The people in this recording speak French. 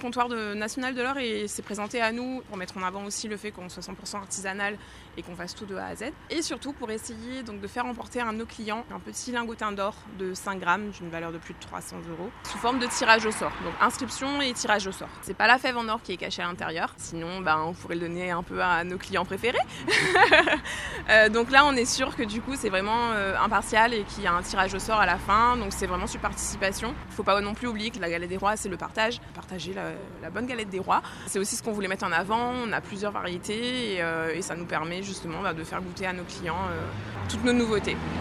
comptoir de National de l'Or et s'est présenté à nous pour mettre en avant aussi le fait qu'on soit 100% artisanal et qu'on fasse tout de A à Z. Et surtout pour essayer donc de faire emporter à nos clients un petit lingotin d'or de 5 grammes d'une valeur de plus de 300 euros sous forme de tirage au sort. Donc inscription et tirage au sort. C'est pas la fève en or qui est cachée à l'intérieur, sinon ben, on pourrait le donner un peu à nos clients préférés. Euh, donc là on est sûr que du coup c'est vraiment euh, impartial et qu'il y a un tirage au sort à la fin. Donc c'est vraiment sur participation. Il faut pas non plus oublier que la galette des rois c'est le partage. Partager la, bonne galette des rois. C'est aussi ce qu'on voulait mettre en avant. On a plusieurs variétés et, euh, ça nous permet justement bah, de faire goûter à nos clients toutes nos nouveautés.